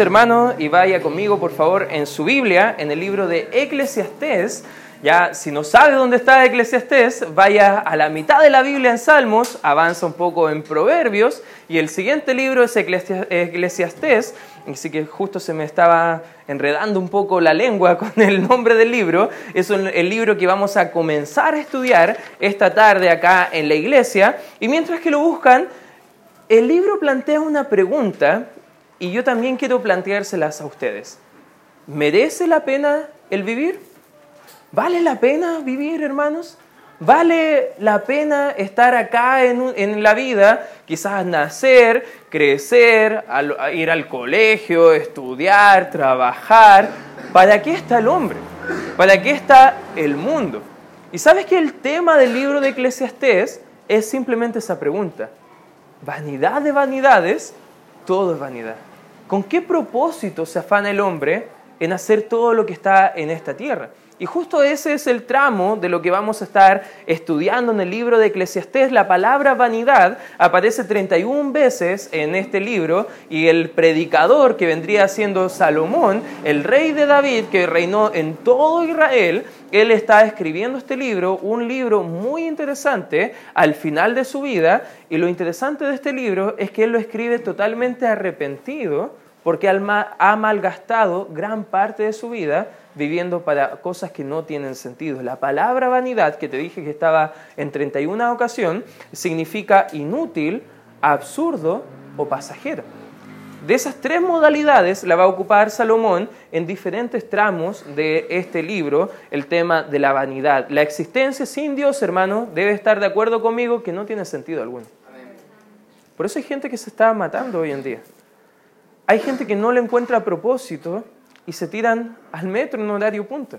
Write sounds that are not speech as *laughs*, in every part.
Hermano, y vaya conmigo, por favor, en su Biblia, en el libro de Eclesiastés. Ya, si no sabe dónde está Eclesiastés, vaya a la mitad de la Biblia en Salmos, avanza un poco en Proverbios, y el siguiente libro es Eclesiastés, así que justo se me estaba enredando un poco la lengua *laughs* con el nombre del libro. Es el libro que vamos a comenzar a estudiar esta tarde acá en la iglesia, y mientras que lo buscan, el libro plantea una pregunta y yo también quiero planteárselas a ustedes. ¿Merece la pena el vivir? ¿Vale la pena vivir, hermanos? ¿Vale la pena estar acá en, la vida? Quizás nacer, crecer, ir al colegio, estudiar, trabajar. ¿Para qué está el hombre? ¿Para qué está el mundo? Y sabes que el tema del libro de Eclesiastés es simplemente esa pregunta. Vanidad de vanidades, todo es vanidad. ¿Con qué propósito se afana el hombre en hacer todo lo que está en esta tierra? Y justo ese es el tramo de lo que vamos a estar estudiando en el libro de Eclesiastés. La palabra vanidad aparece 31 veces en este libro y el predicador que vendría siendo Salomón, el rey de David que reinó en todo Israel, él está escribiendo este libro, un libro muy interesante al final de su vida. Y lo interesante de este libro es que él lo escribe totalmente arrepentido porque ha malgastado gran parte de su vida viviendo para cosas que no tienen sentido. La palabra vanidad, que te dije que estaba en 31 ocasión, significa inútil, absurdo o pasajero. De esas tres modalidades la va a ocupar Salomón en diferentes tramos de este libro, el tema de la vanidad. La existencia sin Dios, hermano, debe estar de acuerdo conmigo que no tiene sentido alguno. Por eso hay gente que se está matando hoy en día. Hay gente que no le encuentra propósito y se tiran al metro en horario punta.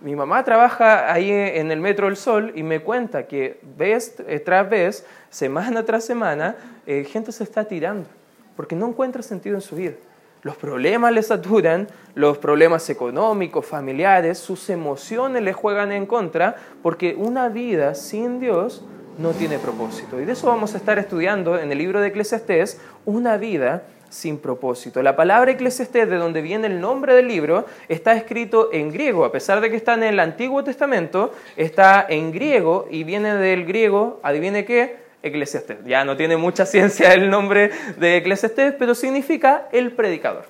Mi mamá trabaja ahí en el Metro del Sol y me cuenta que vez tras vez, semana tras semana, eh, gente se está tirando porque no encuentra sentido en su vida. Los problemas le saturan, los problemas económicos, familiares, sus emociones le juegan en contra, porque una vida sin Dios no tiene propósito. Y de eso vamos a estar estudiando en el libro de Eclesiastés, una vida sin propósito. La palabra eclesiastés, de donde viene el nombre del libro, está escrito en griego, a pesar de que está en el Antiguo Testamento, está en griego y viene del griego, adivine qué, eclesiastés. Ya no tiene mucha ciencia el nombre de eclesiastés, pero significa el predicador.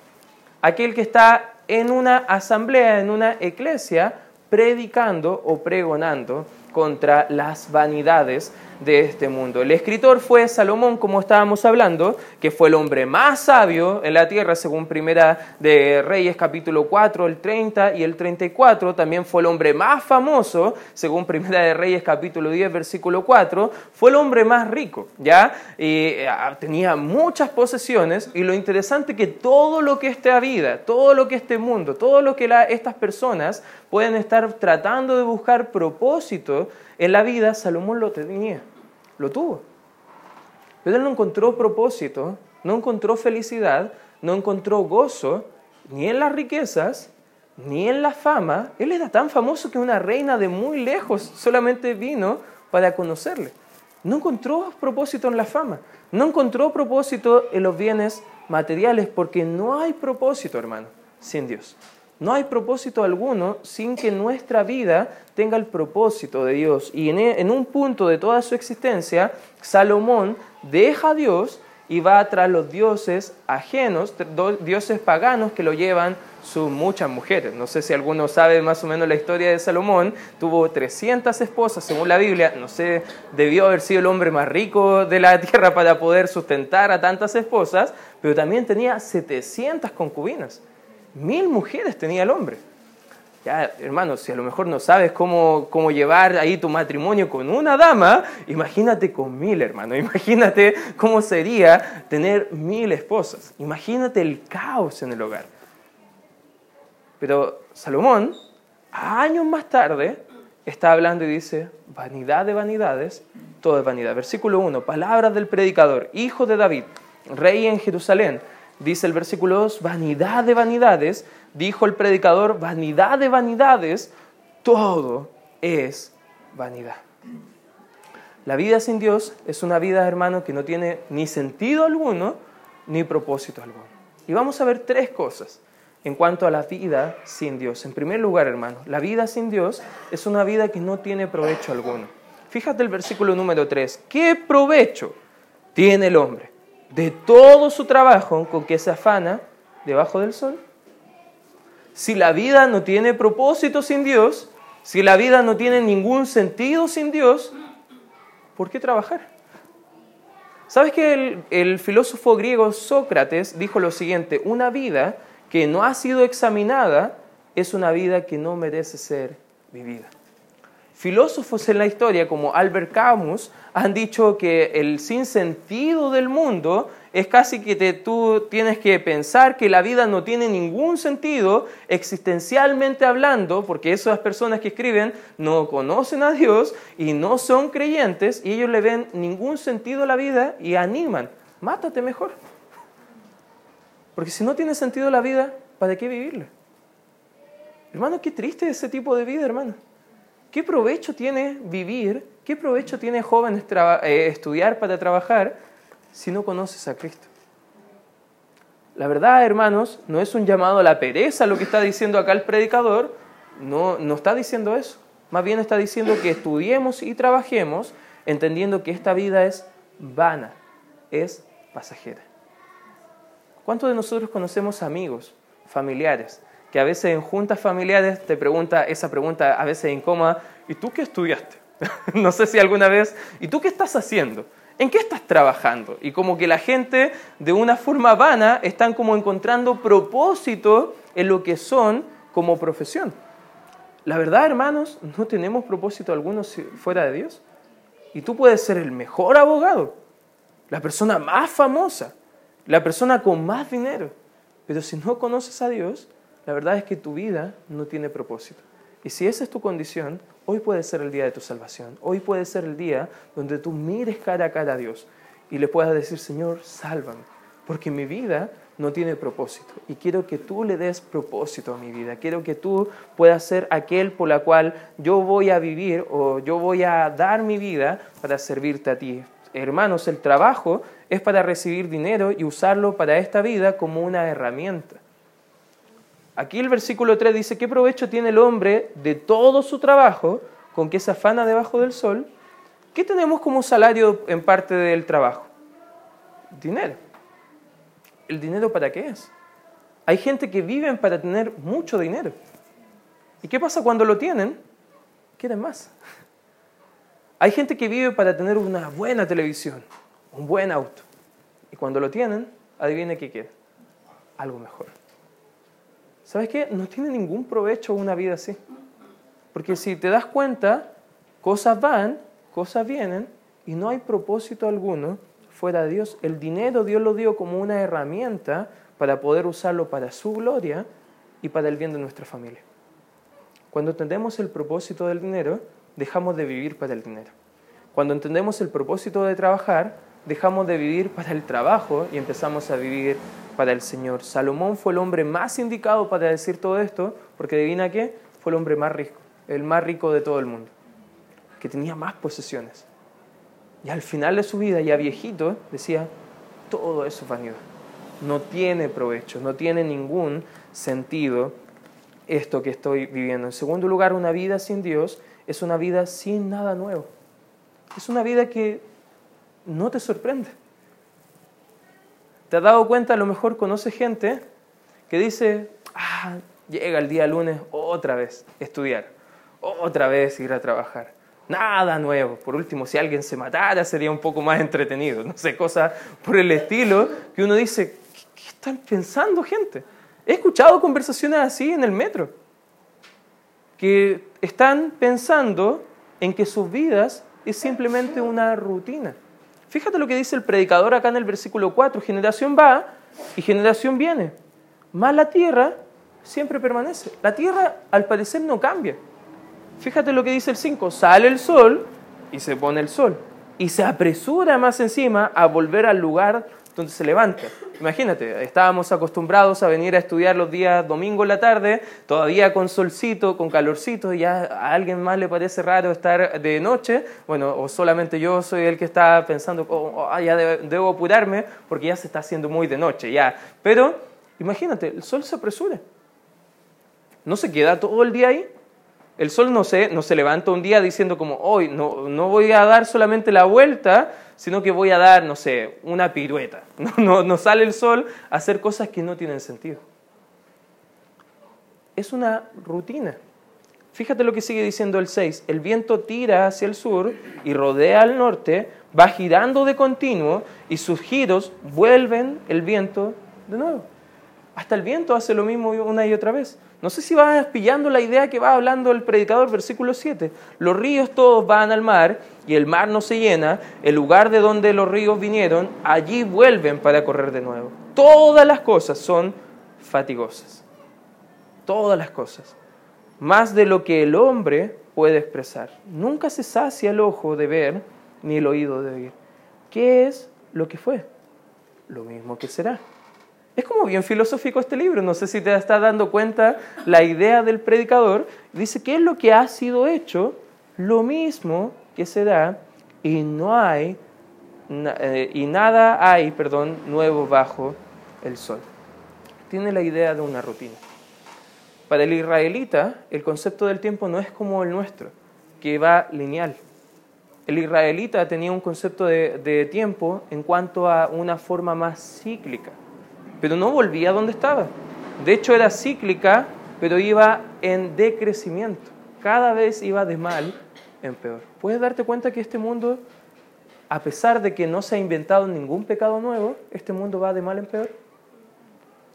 Aquel que está en una asamblea, en una iglesia, predicando o pregonando contra las vanidades de este mundo. El escritor fue Salomón, como estábamos hablando, que fue el hombre más sabio en la tierra, según Primera de Reyes capítulo 4, el 30 y el 34. También fue el hombre más famoso, según Primera de Reyes capítulo 10, versículo 4. Fue el hombre más rico, ¿ya? Y, eh, tenía muchas posesiones y lo interesante que todo lo que esta vida, todo lo que este mundo, todo lo que estas personas pueden estar tratando de buscar propósito en la vida, Salomón lo tenía lo tuvo. Pero no encontró propósito, no encontró felicidad, no encontró gozo, ni en las riquezas, ni en la fama. Él era tan famoso que una reina de muy lejos solamente vino para conocerle. No encontró propósito en la fama, no encontró propósito en los bienes materiales, porque no hay propósito, hermano, sin Dios. No hay propósito alguno sin que nuestra vida tenga el propósito de Dios. Y en, un punto de toda su existencia, Salomón deja a Dios y va tras los dioses ajenos, dioses paganos que lo llevan sus muchas mujeres. No sé si alguno sabe más o menos la historia de Salomón. Tuvo 300 esposas, según la Biblia. No sé, debió haber sido el hombre más rico de la *laughs* tierra para poder sustentar a tantas esposas, pero también tenía 700 concubinas. Mil mujeres tenía el hombre. Ya, hermano, si a lo mejor no sabes cómo, cómo llevar ahí tu matrimonio con una dama, imagínate con mil, hermano. *laughs* Imagínate cómo sería tener mil esposas. Imagínate el caos en el hogar. Pero Salomón, años más tarde, está hablando y dice, vanidad de vanidades, todo es vanidad. Versículo 1, palabras del predicador, hijo de David, rey en Jerusalén dice el versículo 2, vanidad de vanidades, dijo el predicador, vanidad de vanidades, todo es vanidad. La vida sin Dios es una vida, hermano, que no tiene ni sentido alguno ni propósito alguno. Y vamos a ver tres cosas en cuanto a la vida sin Dios. En primer lugar, hermano, la vida sin Dios es una vida que no tiene provecho alguno. Fíjate el versículo número 3. ¿Qué provecho tiene el hombre de todo su trabajo con que se afana debajo del sol? Si la vida no tiene propósito sin Dios, si la vida no tiene ningún sentido sin Dios, ¿por qué trabajar? ¿Sabes que el, el filósofo griego Sócrates dijo lo siguiente? Una vida que no ha sido examinada es una vida que no merece ser vivida. Filósofos en la historia como Albert Camus han dicho que el sinsentido del mundo es casi que tú tienes que pensar que la vida no tiene ningún sentido existencialmente hablando, porque esas personas que escriben no conocen a Dios y no son creyentes y ellos le ven ningún sentido a la vida y animan, mátate mejor. Porque si no tiene sentido la vida, ¿para qué vivirla? Hermano, qué triste ese tipo de vida, hermano. ¿Qué provecho tiene vivir? ¿Qué provecho tiene jóvenes eh, estudiar para trabajar si no conoces a Cristo? La verdad, hermanos, no es un llamado a la pereza lo que está diciendo acá el predicador, no, no está diciendo eso. Más bien está diciendo que estudiemos y trabajemos entendiendo que esta vida es vana, es pasajera. ¿Cuántos de nosotros conocemos amigos, familiares, que a veces en juntas familiares te pregunta esa pregunta a veces incómoda, ¿y tú qué estudiaste? *laughs* no sé si alguna vez, ¿y tú qué estás haciendo? ¿En qué estás trabajando? Y como que la gente de una forma vana están como encontrando propósito en lo que son como profesión. La verdad, hermanos, no tenemos propósito alguno fuera de Dios. Y tú puedes ser el mejor abogado, la persona más famosa, la persona con más dinero. Pero si no conoces a Dios, la verdad es que tu vida no tiene propósito. Y si esa es tu condición, hoy puede ser el día de tu salvación. Hoy puede ser el día donde tú mires cara a cara a Dios y le puedas decir, Señor, sálvame, porque mi vida no tiene propósito. Y quiero que tú le des propósito a mi vida. Quiero que tú puedas ser aquel por la cual yo voy a vivir o yo voy a dar mi vida para servirte a ti. Hermanos, el trabajo es para recibir dinero y usarlo para esta vida como una herramienta. Aquí el versículo 3 dice, ¿qué provecho tiene el hombre de todo su trabajo con que se afana debajo del sol? ¿Qué tenemos como salario en parte del trabajo? Dinero. ¿El dinero para qué es? Hay gente que vive para tener mucho dinero. ¿Y qué pasa cuando lo tienen? Quieren más. Hay gente que vive para tener una buena televisión, un buen auto. Y cuando lo tienen, adivine qué quiere. Algo mejor. ¿Sabes qué? No tiene ningún provecho una vida así. Porque si te das cuenta, cosas van, cosas vienen, y no hay propósito alguno fuera de Dios. El dinero Dios lo dio como una herramienta para poder usarlo para su gloria y para el bien de nuestra familia. Cuando entendemos el propósito del dinero, dejamos de vivir para el dinero. Cuando entendemos el propósito de trabajar, dejamos de vivir para el trabajo y empezamos a vivir para el Señor. Salomón fue el hombre más indicado para decir todo esto, porque adivina qué, fue el hombre más rico, el más rico de todo el mundo, que tenía más posesiones. Y al final de su vida, ya viejito, decía, todo eso es vanidad. No tiene provecho, no tiene ningún sentido esto que estoy viviendo. En segundo lugar, una vida sin Dios es una vida sin nada nuevo. Es una vida que no te sorprende. ¿Te has dado cuenta? A lo mejor conoce gente que dice, ah, llega el día lunes otra vez estudiar, otra vez ir a trabajar. Nada nuevo. Por último, si alguien se matara sería un poco más entretenido. No sé, cosas por el estilo que uno dice, ¿qué, están pensando gente? He escuchado conversaciones así en el metro, que están pensando en que sus vidas es simplemente una rutina. Fíjate lo que dice el predicador acá en el versículo 4, generación va y generación viene, más la tierra siempre permanece. La tierra al parecer no cambia. Fíjate lo que dice el 5, sale el sol y se pone el sol y se apresura más encima a volver al lugar donde se levanta. Imagínate, estábamos acostumbrados a venir a estudiar los días domingo en la tarde, todavía con solcito, con calorcito, y ya a alguien más le parece raro estar de noche, bueno, o solamente yo soy el que está pensando, oh, oh ah, ya debo apurarme porque ya se está haciendo muy de noche, ya. Pero Imagínate, el sol se apresura. No se queda todo el día ahí. El sol no se, no se levanta un día diciendo como, hoy no, no voy a dar solamente la vuelta, sino que voy a dar, no sé, una pirueta. *laughs* No, no sale el sol a hacer cosas que no tienen sentido. Es una rutina. Fíjate lo que sigue diciendo el 6. El viento tira hacia el sur y rodea al norte, va girando de continuo y sus giros vuelven el viento de nuevo. Hasta el viento hace lo mismo una y otra vez. No sé si vas pillando la idea que va hablando el predicador, versículo 7. Los ríos todos van al mar y el mar no se llena. El lugar de donde los ríos vinieron, allí vuelven para correr de nuevo. Todas las cosas son fatigosas. Todas las cosas. Más de lo que el hombre puede expresar. Nunca se sacia el ojo de ver ni el oído de oír. ¿Qué es lo que fue? Lo mismo que será. Es como bien filosófico este libro, no sé si te estás dando cuenta la idea del predicador. Dice, ¿qué es lo que ha sido hecho? Lo mismo que se da y no hay, eh, y nada hay, perdón, nuevo bajo el sol. Tiene la idea de una rutina. Para el israelita, el concepto del tiempo no es como el nuestro, que va lineal. El israelita tenía un concepto de tiempo en cuanto a una forma más cíclica pero no volvía a donde estaba. De hecho era cíclica, pero iba en decrecimiento. Cada vez iba de mal en peor. ¿Puedes darte cuenta que este mundo, a pesar de que no se ha inventado ningún pecado nuevo, este mundo va de mal en peor?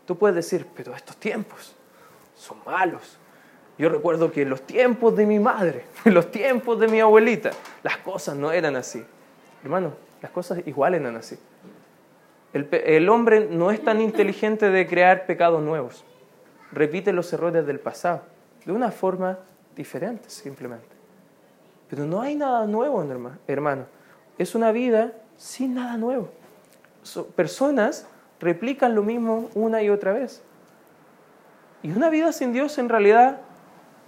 Tú puedes decir, pero estos tiempos son malos. Yo recuerdo que en los tiempos de mi madre, en *laughs* los tiempos de mi abuelita, las cosas no eran así. Hermano, las cosas igual eran así. El, hombre no es tan inteligente de crear pecados nuevos. Repite los errores del pasado, de una forma diferente simplemente. Pero no hay nada nuevo, hermano. Es una vida sin nada nuevo. personas replican lo mismo una y otra vez. Y una vida sin Dios en realidad,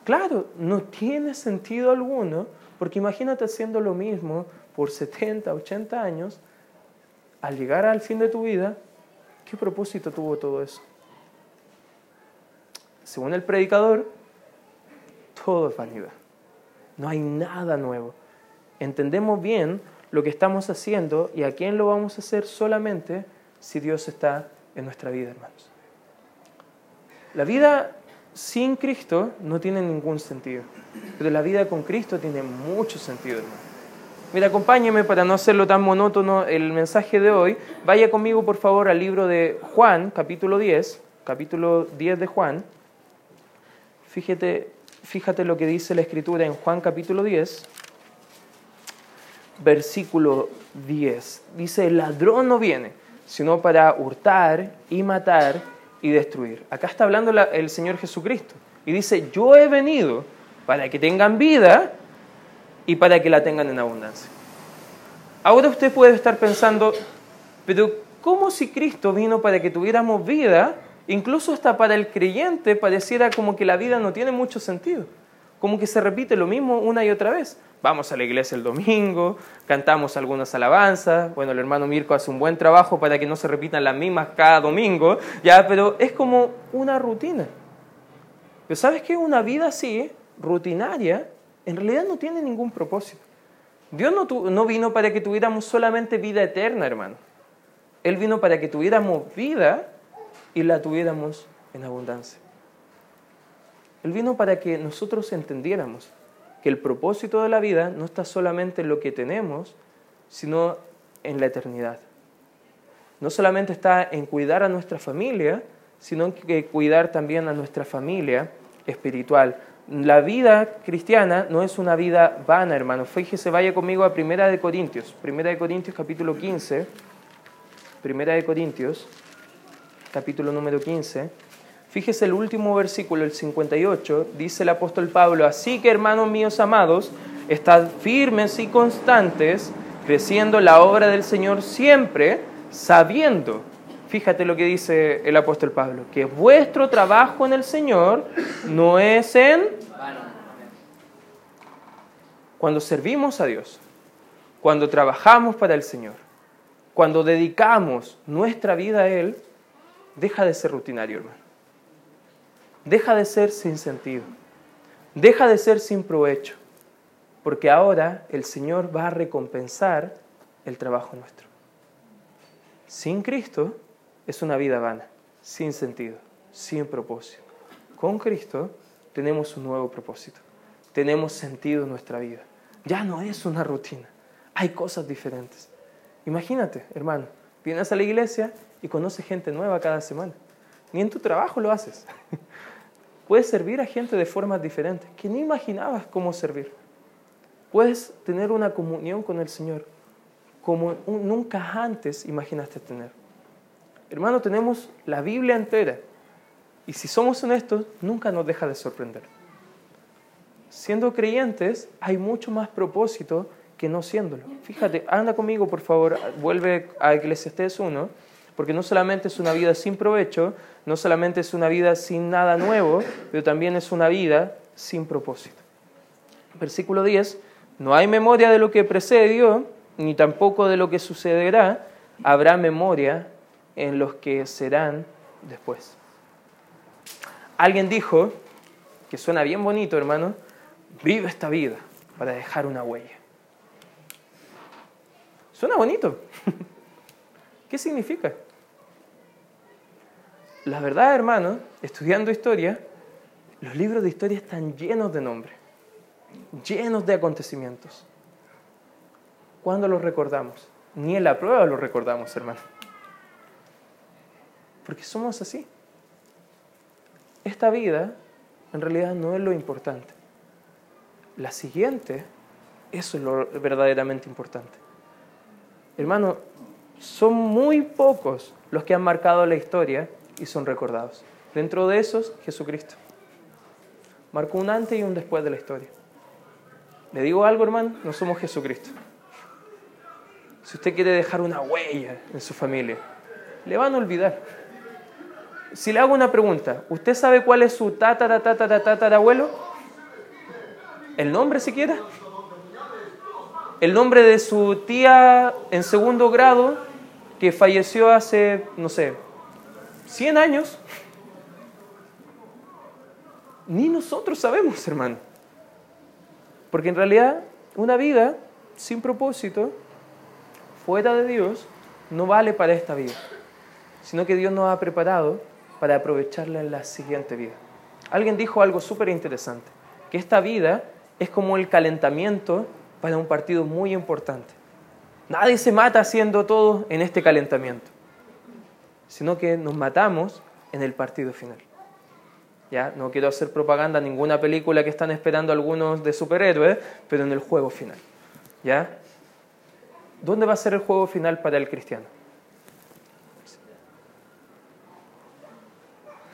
claro, no tiene sentido alguno, porque imagínate haciendo lo mismo por 70, 80 años al llegar al fin de tu vida, ¿qué propósito tuvo todo eso? Según el predicador, todo es vanidad. No hay nada nuevo. Entendemos bien lo que estamos haciendo y a quién lo vamos a hacer solamente si Dios está en nuestra vida, hermanos. La vida sin Cristo no tiene ningún sentido, pero la vida con Cristo tiene mucho sentido, hermanos. Mira, acompáñeme para no hacerlo tan monótono el mensaje de hoy. Vaya conmigo, por favor, al libro de Juan, capítulo 10, capítulo 10 de Juan. Fíjate, fíjate lo que dice la escritura en Juan capítulo 10, versículo 10. Dice, el ladrón no viene, sino para hurtar y matar y destruir. Acá está hablando el Señor Jesucristo. Y dice, yo he venido para que tengan vida y para que la tengan en abundancia. Ahora usted puede estar pensando, pero ¿cómo si Cristo vino para que tuviéramos vida? Incluso hasta para el creyente pareciera como que la vida no tiene mucho sentido, como que se repite lo mismo una y otra vez. Vamos a la iglesia el domingo, cantamos algunas alabanzas, bueno, el hermano Mirko hace un buen trabajo para que no se repitan las mismas cada domingo, ya, pero es como una rutina. Pero ¿sabes qué? Una vida así, rutinaria, en realidad no tiene ningún propósito. Dios no, vino para que tuviéramos solamente vida eterna, hermano. Él vino para que tuviéramos vida y la tuviéramos en abundancia. Él vino para que nosotros entendiéramos que el propósito de la vida no está solamente en lo que tenemos, sino en la eternidad. No solamente está en cuidar a nuestra familia, sino en que cuidar también a nuestra familia espiritual la vida cristiana no es una vida vana, hermano. Fíjese, vaya conmigo a Primera de Corintios. Primera de Corintios, capítulo 15. Primera de Corintios, capítulo número 15. Fíjese el último versículo, el 58, dice el apóstol Pablo, así que hermanos míos amados, estad firmes y constantes, creciendo la obra del Señor siempre, sabiendo Fíjate lo que dice el apóstol Pablo, que vuestro trabajo en el Señor no es en... Cuando servimos a Dios, cuando trabajamos para el Señor, cuando dedicamos nuestra vida a Él, deja de ser rutinario, hermano. Deja de ser sin sentido. Deja de ser sin provecho. Porque ahora el Señor va a recompensar el trabajo nuestro. Sin Cristo es una vida vana, sin sentido, sin propósito. Con Cristo tenemos un nuevo propósito. Tenemos sentido en nuestra vida. Ya no es una rutina. Hay cosas diferentes. Imagínate, hermano, vienes a la iglesia y conoces gente nueva cada semana. Ni en tu trabajo lo haces. *laughs* Puedes servir a gente de formas diferentes que ni imaginabas cómo servir. Puedes tener una comunión con el Señor como nunca antes imaginaste tener. Hermano, tenemos la Biblia entera y si somos honestos, nunca nos deja de sorprender. Siendo creyentes, hay mucho más propósito que no siéndolo. Fíjate, anda conmigo, por favor, vuelve a Eclesiastés 1, porque no solamente es una vida sin provecho, no solamente es una vida sin nada nuevo, pero también es una vida sin propósito. Versículo 10, no hay memoria de lo que precedió, ni tampoco de lo que sucederá, habrá memoria en los que serán después. Alguien dijo, que suena bien bonito, hermano, vive esta vida para dejar una huella. Suena bonito. *laughs* ¿Qué significa? La verdad, hermano, estudiando historia, los libros de historia están llenos de nombres, llenos de acontecimientos. ¿Cuándo los recordamos? Ni en la prueba los recordamos, hermano. Porque somos así. Esta vida en realidad no es lo importante. La siguiente, eso es lo verdaderamente importante. Hermano, son muy pocos los que han marcado la historia y son recordados. Dentro de esos, Jesucristo. Marcó un antes y un después de la historia. ¿Le digo algo, hermano? No somos Jesucristo. Si usted quiere dejar una huella en su familia, le van a olvidar. Si le hago una pregunta, ¿usted sabe cuál es su tatara, tatara, tatara abuelo? ¿El nombre siquiera? el nombre de su tía en segundo grado que falleció hace, no sé, 100 años. Ni nosotros sabemos, hermano. Porque en realidad una vida sin propósito, fuera de Dios, no vale para esta vida, sino que Dios nos ha preparado para aprovecharla en la siguiente vida. Alguien dijo algo súper interesante, que esta vida es como el calentamiento para un partido muy importante. Nadie se mata haciendo todo en este calentamiento, sino que nos matamos en el partido final. Ya, no quiero hacer propaganda a ninguna película que están esperando algunos de superhéroes, pero en el juego final. ¿Ya? ¿Dónde va a ser el juego final para el cristiano?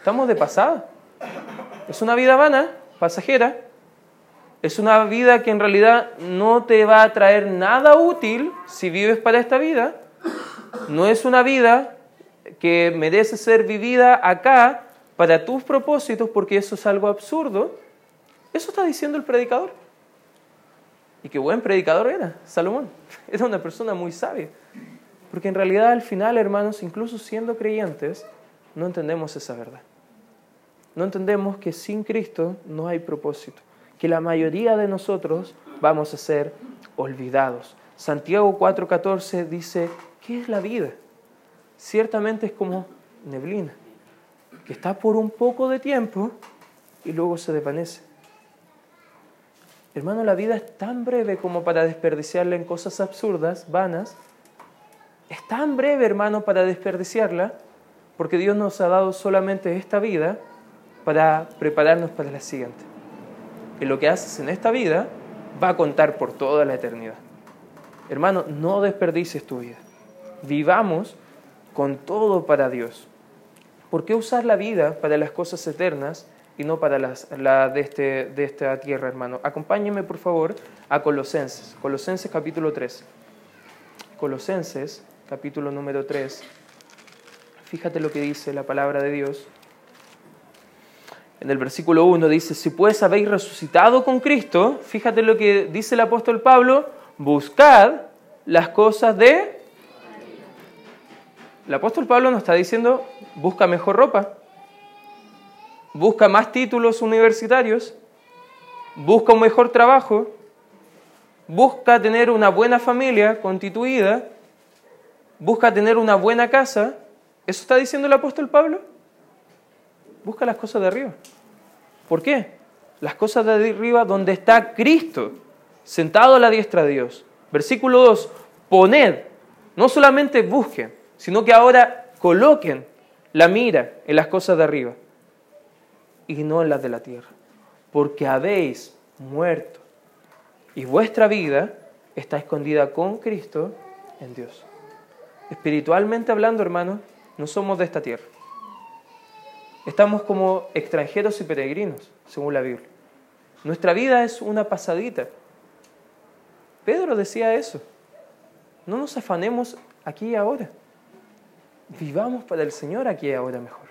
Estamos de pasada. Es una vida vana, pasajera, es una vida que en realidad no te va a traer nada útil si vives para esta vida. No es una vida que merece ser vivida acá para tus propósitos porque eso es algo absurdo. Eso está diciendo el predicador. Y qué buen predicador era, Salomón. *laughs* Era una persona muy sabia. Porque en realidad al final, hermanos, incluso siendo creyentes, no entendemos esa verdad. No entendemos que sin Cristo no hay propósito que la mayoría de nosotros vamos a ser olvidados. Santiago 4:14 dice, ¿qué es la vida? Ciertamente es como neblina, que está por un poco de tiempo y luego se desvanece. Hermano, la vida es tan breve como para desperdiciarla en cosas absurdas, vanas. Es tan breve, hermano, para desperdiciarla, porque Dios nos ha dado solamente esta vida para prepararnos para la siguiente que lo que haces en esta vida va a contar por toda la eternidad. Hermano, no desperdicies tu vida. Vivamos con todo para Dios. ¿Por qué usar la vida para las cosas eternas y no para las, la de, este, de esta tierra, hermano? Acompáñeme, por favor, a Colosenses. Colosenses capítulo 3. Colosenses capítulo número 3. Fíjate lo que dice la palabra de Dios en el versículo 1 dice, si pues habéis resucitado con Cristo, fíjate lo que dice el apóstol Pablo, buscad las cosas de... el apóstol Pablo nos está diciendo, busca mejor ropa, busca más títulos universitarios, busca un mejor trabajo, busca tener una buena familia constituida, busca tener una buena casa. ¿Eso está diciendo el apóstol Pablo? Busca las cosas de arriba. ¿Por qué? Las cosas de arriba donde está Cristo, sentado a la diestra de Dios. Versículo 2, poned, no solamente busquen, sino que ahora coloquen la mira en las cosas de arriba y no en las de la tierra, porque habéis muerto y vuestra vida está escondida con Cristo en Dios. Espiritualmente hablando, hermanos, no somos de esta tierra. Estamos como extranjeros y peregrinos, según la Biblia. Nuestra vida es una pasadita. Pedro decía eso. No nos afanemos aquí y ahora. Vivamos para el Señor aquí y ahora mejor.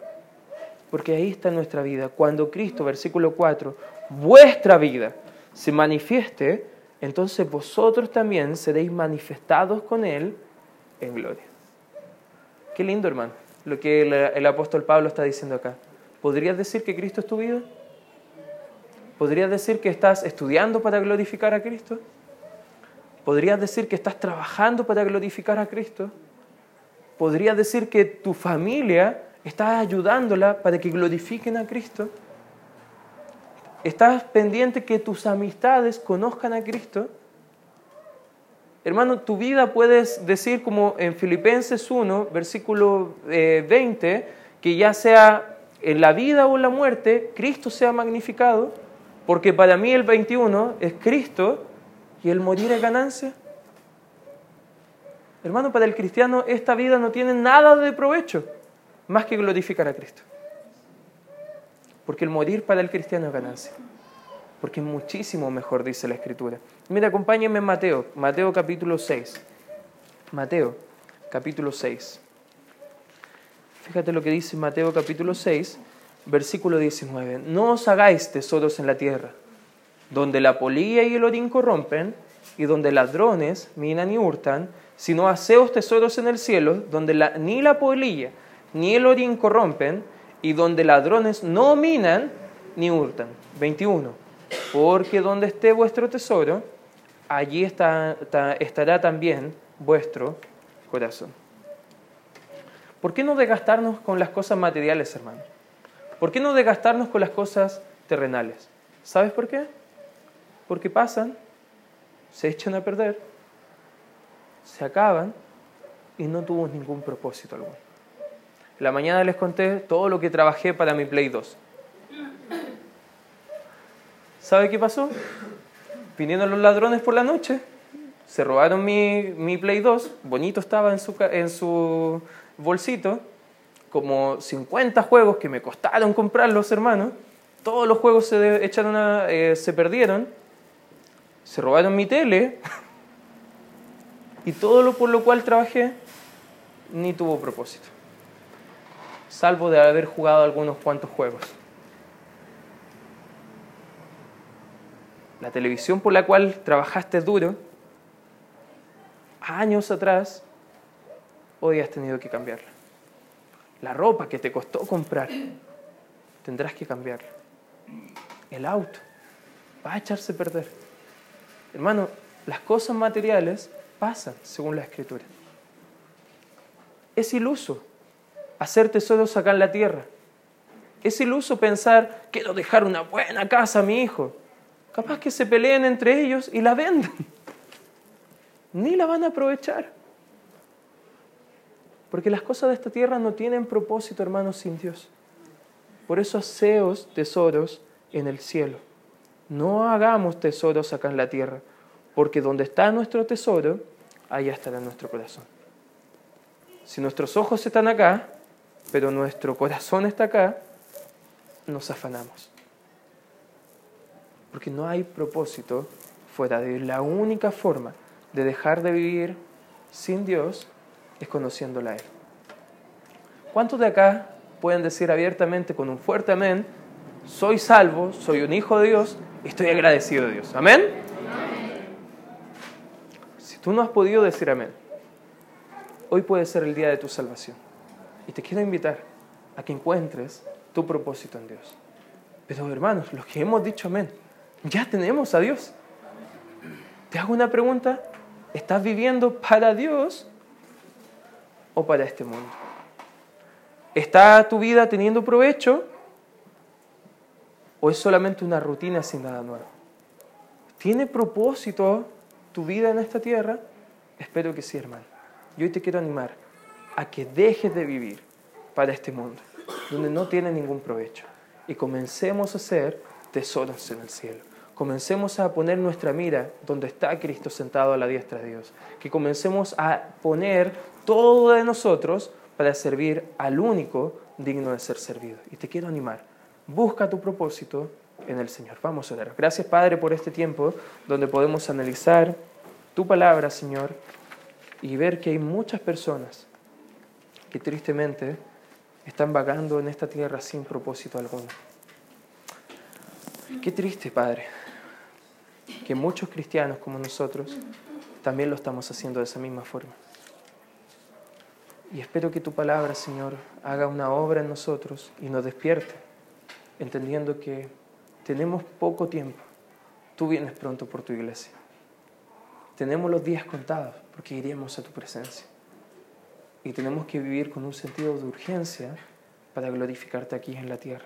Porque ahí está nuestra vida. Cuando Cristo, versículo 4, vuestra vida se manifieste, entonces vosotros también seréis manifestados con Él en gloria. Qué lindo, hermano, lo que el, apóstol Pablo está diciendo acá. ¿Podrías decir que Cristo es tu vida? ¿Podrías decir que estás estudiando para glorificar a Cristo? ¿Podrías decir que estás trabajando para glorificar a Cristo? ¿Podrías decir que tu familia está ayudándola para que glorifiquen a Cristo? ¿Estás pendiente que tus amistades conozcan a Cristo? Hermano, tu vida puedes decir como en Filipenses 1, versículo 20, eh, que ya sea en la vida o en la muerte, Cristo sea magnificado, porque para mí el 21 es Cristo y el morir es ganancia. Hermano, para el cristiano esta vida no tiene nada de provecho más que glorificar a Cristo. Porque el morir para el cristiano es ganancia. Porque es muchísimo mejor, dice la Escritura. Mira, acompáñenme en Mateo, Mateo capítulo 6. Mateo capítulo 6. Fíjate lo que dice Mateo capítulo 6, versículo 19. No os hagáis tesoros en la tierra, donde la polilla y el orín corrompen, y donde ladrones minan y hurtan, sino haceos tesoros en el cielo, donde ni la polilla ni el orín corrompen, y donde ladrones no minan ni hurtan. 21. Porque donde esté vuestro tesoro, allí estará también vuestro corazón. ¿Por qué no desgastarnos con las cosas materiales, hermano? ¿Por qué no desgastarnos con las cosas terrenales? ¿Sabes por qué? Porque pasan, se echan a perder, se acaban y no tuvo ningún propósito alguno. La mañana les conté todo lo que trabajé para mi Play 2. ¿Sabe qué pasó? Vinieron los ladrones por la noche, se robaron mi, mi Play 2, bonito estaba en su, en su bolsito, como 50 juegos que me costaron comprarlos, hermanos. Todos los juegos se, echaron eh, se perdieron, se robaron mi tele y todo lo por lo cual trabajé ni tuvo propósito salvo de haber jugado algunos cuantos juegos. La televisión por la cual trabajaste duro, años atrás, hoy has tenido que cambiarla. La ropa que te costó comprar, tendrás que cambiarla. El auto va a echarse a perder. Hermano, las cosas materiales pasan según la escritura. Es iluso hacer tesoros acá en la tierra. Es iluso pensar, quiero dejar una buena casa a mi hijo. Capaz que se peleen entre ellos y la venden. *laughs* Ni la van a aprovechar. Porque las cosas de esta tierra no tienen propósito, hermanos, sin Dios. Por eso haceos tesoros en el cielo. No hagamos tesoros acá en la tierra, porque donde está nuestro tesoro, allá estará nuestro corazón. Si nuestros ojos están acá, pero nuestro corazón está acá, nos afanamos. Porque no hay propósito fuera de La única forma de dejar de vivir sin Dios es conociéndola a Él. ¿Cuántos de acá pueden decir abiertamente con un fuerte amén, soy salvo, soy un hijo de Dios estoy agradecido de Dios? ¿Amén? amén. Si tú no has podido decir amén, hoy puede ser el día de tu salvación. Y te quiero invitar a que encuentres tu propósito en Dios. Pero hermanos, los que hemos dicho amén, ya tenemos a Dios. Te hago una pregunta, ¿estás viviendo para Dios o para este mundo? ¿Está tu vida teniendo provecho o es solamente una rutina sin nada nuevo? ¿Tiene propósito tu vida en esta tierra? Espero que sí, hermano. Yo hoy te quiero animar a que dejes de vivir para este mundo, donde no tiene ningún provecho, y comencemos a ser tesoros en el cielo. Comencemos a poner nuestra mira donde está Cristo sentado a la diestra de Dios. Que comencemos a poner todo de nosotros para servir al único digno de ser servido. Y te quiero animar. Busca tu propósito en el Señor. Vamos a orar. Gracias, Padre, por este tiempo donde podemos analizar tu palabra, Señor, y ver que hay muchas personas que tristemente están vagando en esta tierra sin propósito alguno. Qué triste, Padre, que muchos cristianos como nosotros también lo estamos haciendo de esa misma forma. Y espero que tu palabra, Señor, haga una obra en nosotros y nos despierte, entendiendo que tenemos poco tiempo. Tú vienes pronto por tu iglesia. Tenemos los días contados porque iremos a tu presencia. Y tenemos que vivir con un sentido de urgencia para glorificarte aquí en la tierra.